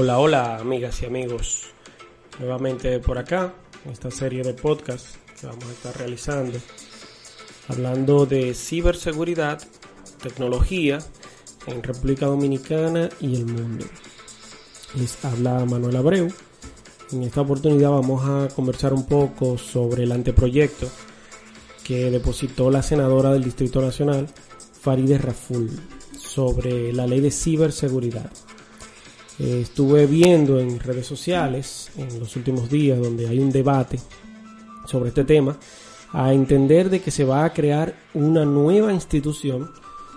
Hola, hola amigas y amigos. Nuevamente por acá, en esta serie de podcast que vamos a estar realizando, hablando de ciberseguridad, tecnología en República Dominicana y el mundo. Les habla Manuel Abreu. En esta oportunidad vamos a conversar un poco sobre el anteproyecto que depositó la senadora del Distrito Nacional, Farideh Raful, sobre la ley de ciberseguridad. Eh, estuve viendo en redes sociales en los últimos días donde hay un debate sobre este tema a entender de que se va a crear una nueva institución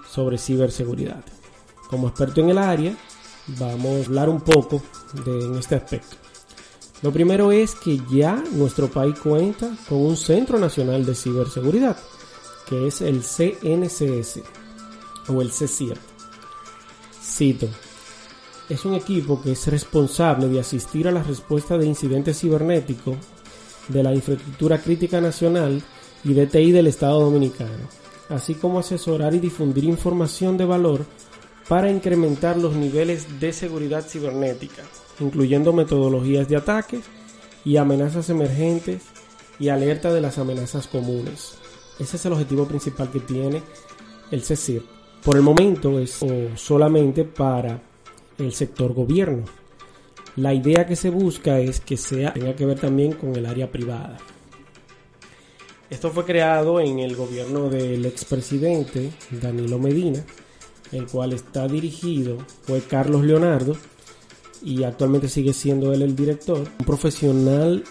sobre ciberseguridad. Como experto en el área, vamos a hablar un poco de este aspecto. Lo primero es que ya nuestro país cuenta con un Centro Nacional de Ciberseguridad, que es el CNCS o el CCIR. Cito, es un equipo que es responsable de asistir a la respuesta de incidentes cibernéticos de la infraestructura crítica nacional y de TI del Estado Dominicano, así como asesorar y difundir información de valor para incrementar los niveles de seguridad cibernética, incluyendo metodologías de ataques y amenazas emergentes y alerta de las amenazas comunes. Ese es el objetivo principal que tiene el CECIR. Por el momento es solamente para el sector gobierno. La idea que se busca es que sea, tenga que ver también con el área privada. Esto fue creado en el gobierno del expresidente Danilo Medina, el cual está dirigido, fue Carlos Leonardo, y actualmente sigue siendo él el director, un profesional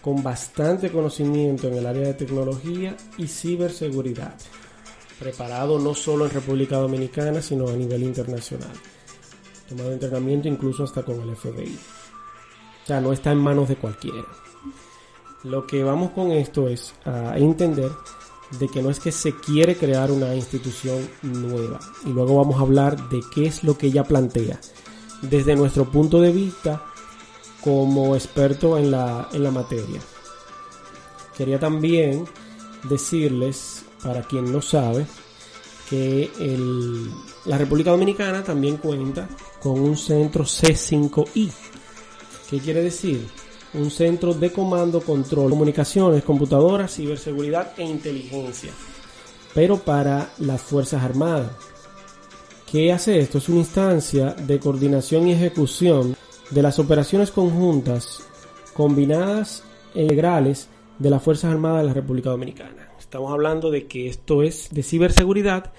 con bastante conocimiento en el área de tecnología y ciberseguridad, preparado no solo en República Dominicana, sino a nivel internacional tomado entrenamiento incluso hasta con el FBI. O sea, no está en manos de cualquiera. Lo que vamos con esto es a entender de que no es que se quiere crear una institución nueva. Y luego vamos a hablar de qué es lo que ella plantea. Desde nuestro punto de vista como experto en la, en la materia. Quería también decirles, para quien no sabe, que el, la República Dominicana también cuenta con un centro C5I. ¿Qué quiere decir? Un centro de comando, control, comunicaciones, computadoras, ciberseguridad e inteligencia. Pero para las Fuerzas Armadas. ¿Qué hace esto? Es una instancia de coordinación y ejecución de las operaciones conjuntas combinadas e integrales de las Fuerzas Armadas de la República Dominicana. Estamos hablando de que esto es de ciberseguridad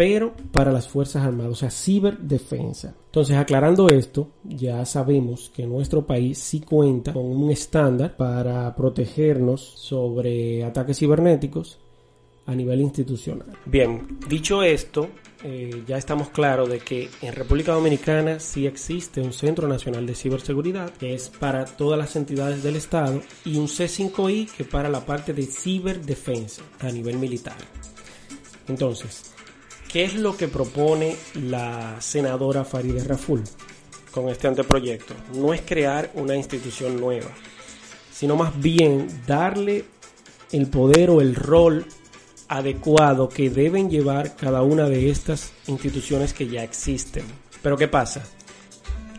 pero para las Fuerzas Armadas, o sea, ciberdefensa. Entonces, aclarando esto, ya sabemos que nuestro país sí cuenta con un estándar para protegernos sobre ataques cibernéticos a nivel institucional. Bien, dicho esto, eh, ya estamos claros de que en República Dominicana sí existe un Centro Nacional de Ciberseguridad que es para todas las entidades del Estado y un C5I que para la parte de ciberdefensa a nivel militar. Entonces, ¿Qué es lo que propone la senadora Farideh Raful con este anteproyecto? No es crear una institución nueva, sino más bien darle el poder o el rol adecuado que deben llevar cada una de estas instituciones que ya existen. Pero ¿qué pasa?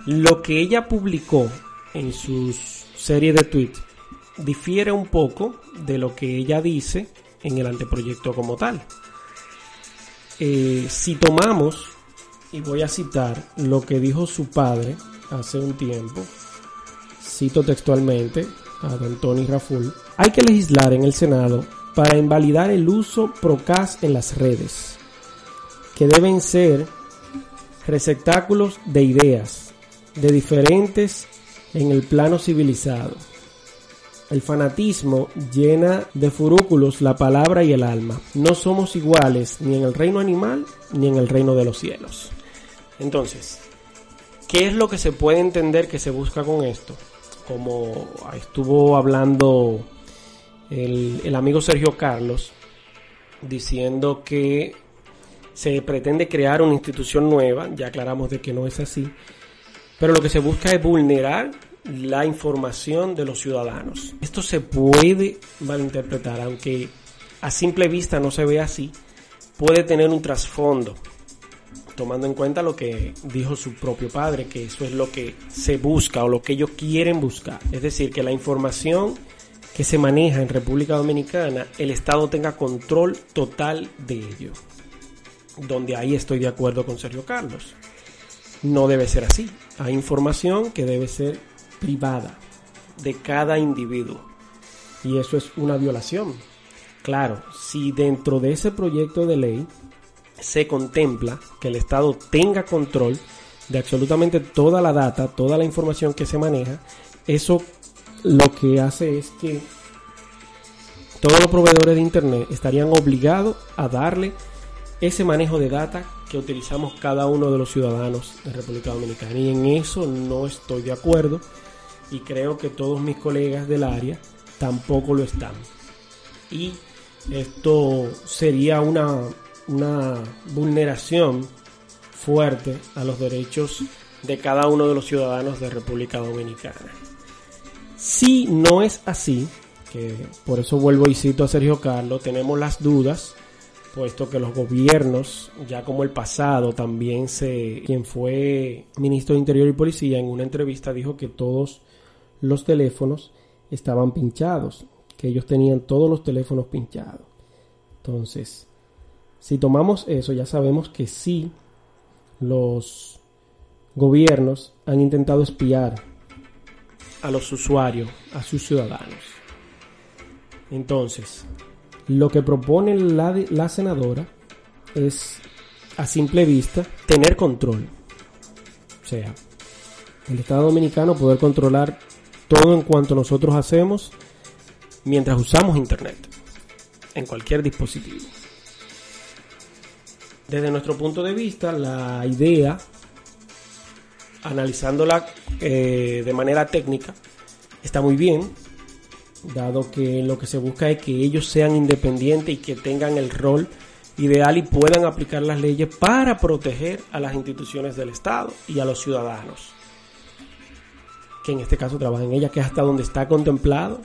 Lo que ella publicó en su serie de tweets difiere un poco de lo que ella dice en el anteproyecto como tal. Eh, si tomamos, y voy a citar lo que dijo su padre hace un tiempo, cito textualmente a don Tony Raful, hay que legislar en el Senado para invalidar el uso procas en las redes, que deben ser receptáculos de ideas, de diferentes en el plano civilizado el fanatismo llena de furúculos la palabra y el alma. No somos iguales ni en el reino animal ni en el reino de los cielos. Entonces, ¿qué es lo que se puede entender que se busca con esto? Como estuvo hablando el, amigo Sergio Carlos, diciendo que se pretende crear una institución nueva, ya aclaramos de que no es así, pero lo que se busca es vulnerar la información de los ciudadanos. Esto se puede malinterpretar, aunque a simple vista no se ve así, puede tener un trasfondo. tomando en cuenta lo que dijo su propio padre, que eso es lo que se busca o lo que ellos quieren buscar. Es decir, que la información que se maneja en República Dominicana, el Estado tenga control total de ello. Donde ahí estoy de acuerdo con Sergio Carlos. No debe ser así. Hay información que debe ser privada de cada individuo. Y eso es una violación. Claro, si dentro de ese proyecto de ley se contempla que el Estado tenga control de absolutamente toda la data, toda la información que se maneja, eso lo que hace es que todos los proveedores de Internet estarían obligados a darle ese manejo de data que utilizamos cada uno de los ciudadanos de República Dominicana. Y en eso no estoy de acuerdo y creo que todos mis colegas del área tampoco lo están. Y esto sería una, una vulneración fuerte a los derechos de cada uno de los ciudadanos de República Dominicana. Si no es así, que por eso vuelvo y cito a Sergio Carlos, tenemos las dudas, puesto que los gobiernos, ya como el pasado, también se, quien fue ministro de Interior y Policía, en una entrevista dijo que todos los teléfonos estaban pinchados, que ellos tenían todos los teléfonos pinchados. Entonces, si tomamos eso, ya sabemos que sí, los gobiernos han intentado espiar a los usuarios, a sus ciudadanos. Entonces, lo que propone la, la senadora es, a simple vista, tener control. O sea, el Estado Dominicano poder controlar todo en cuanto nosotros hacemos mientras usamos Internet, en cualquier dispositivo. Desde nuestro punto de vista, la idea analizándola eh, de manera técnica, está muy bien, dado que lo que se busca es que ellos sean independientes y que tengan el rol ideal y puedan aplicar las leyes para proteger a las instituciones del Estado y a los ciudadanos, que en este caso trabajan en ellas, que es hasta donde está contemplado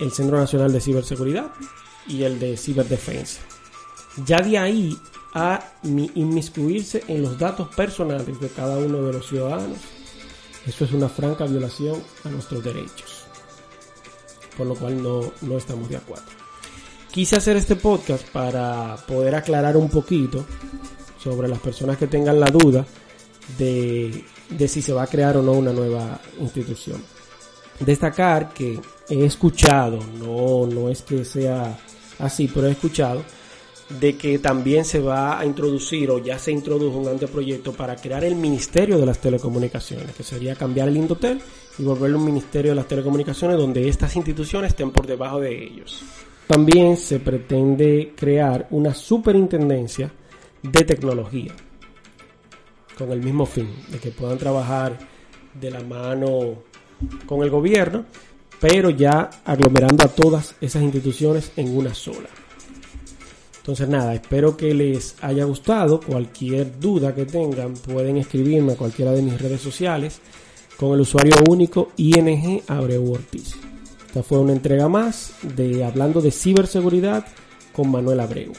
el Centro Nacional de Ciberseguridad y el de Ciberdefensa. Ya de ahí a inmiscuirse en los datos personales de cada uno de los ciudadanos. Eso es una franca violación a nuestros derechos. Por lo cual no, no estamos de acuerdo. Quise hacer este podcast para poder aclarar un poquito sobre las personas que tengan la duda de, de si se va a crear o no una nueva institución. Destacar que he escuchado, no, no es que sea así, pero he escuchado de que también se va a introducir o ya se introdujo un anteproyecto para crear el Ministerio de las Telecomunicaciones, que sería cambiar el Indotel y volverlo un Ministerio de las Telecomunicaciones donde estas instituciones estén por debajo de ellos. También se pretende crear una superintendencia de tecnología con el mismo fin, de que puedan trabajar de la mano con el gobierno, pero ya aglomerando a todas esas instituciones en una sola. Entonces nada, espero que les haya gustado. Cualquier duda que tengan pueden escribirme a cualquiera de mis redes sociales con el usuario único ING Abreu Ortiz. Esta fue una entrega más de hablando de ciberseguridad con Manuel Abreu.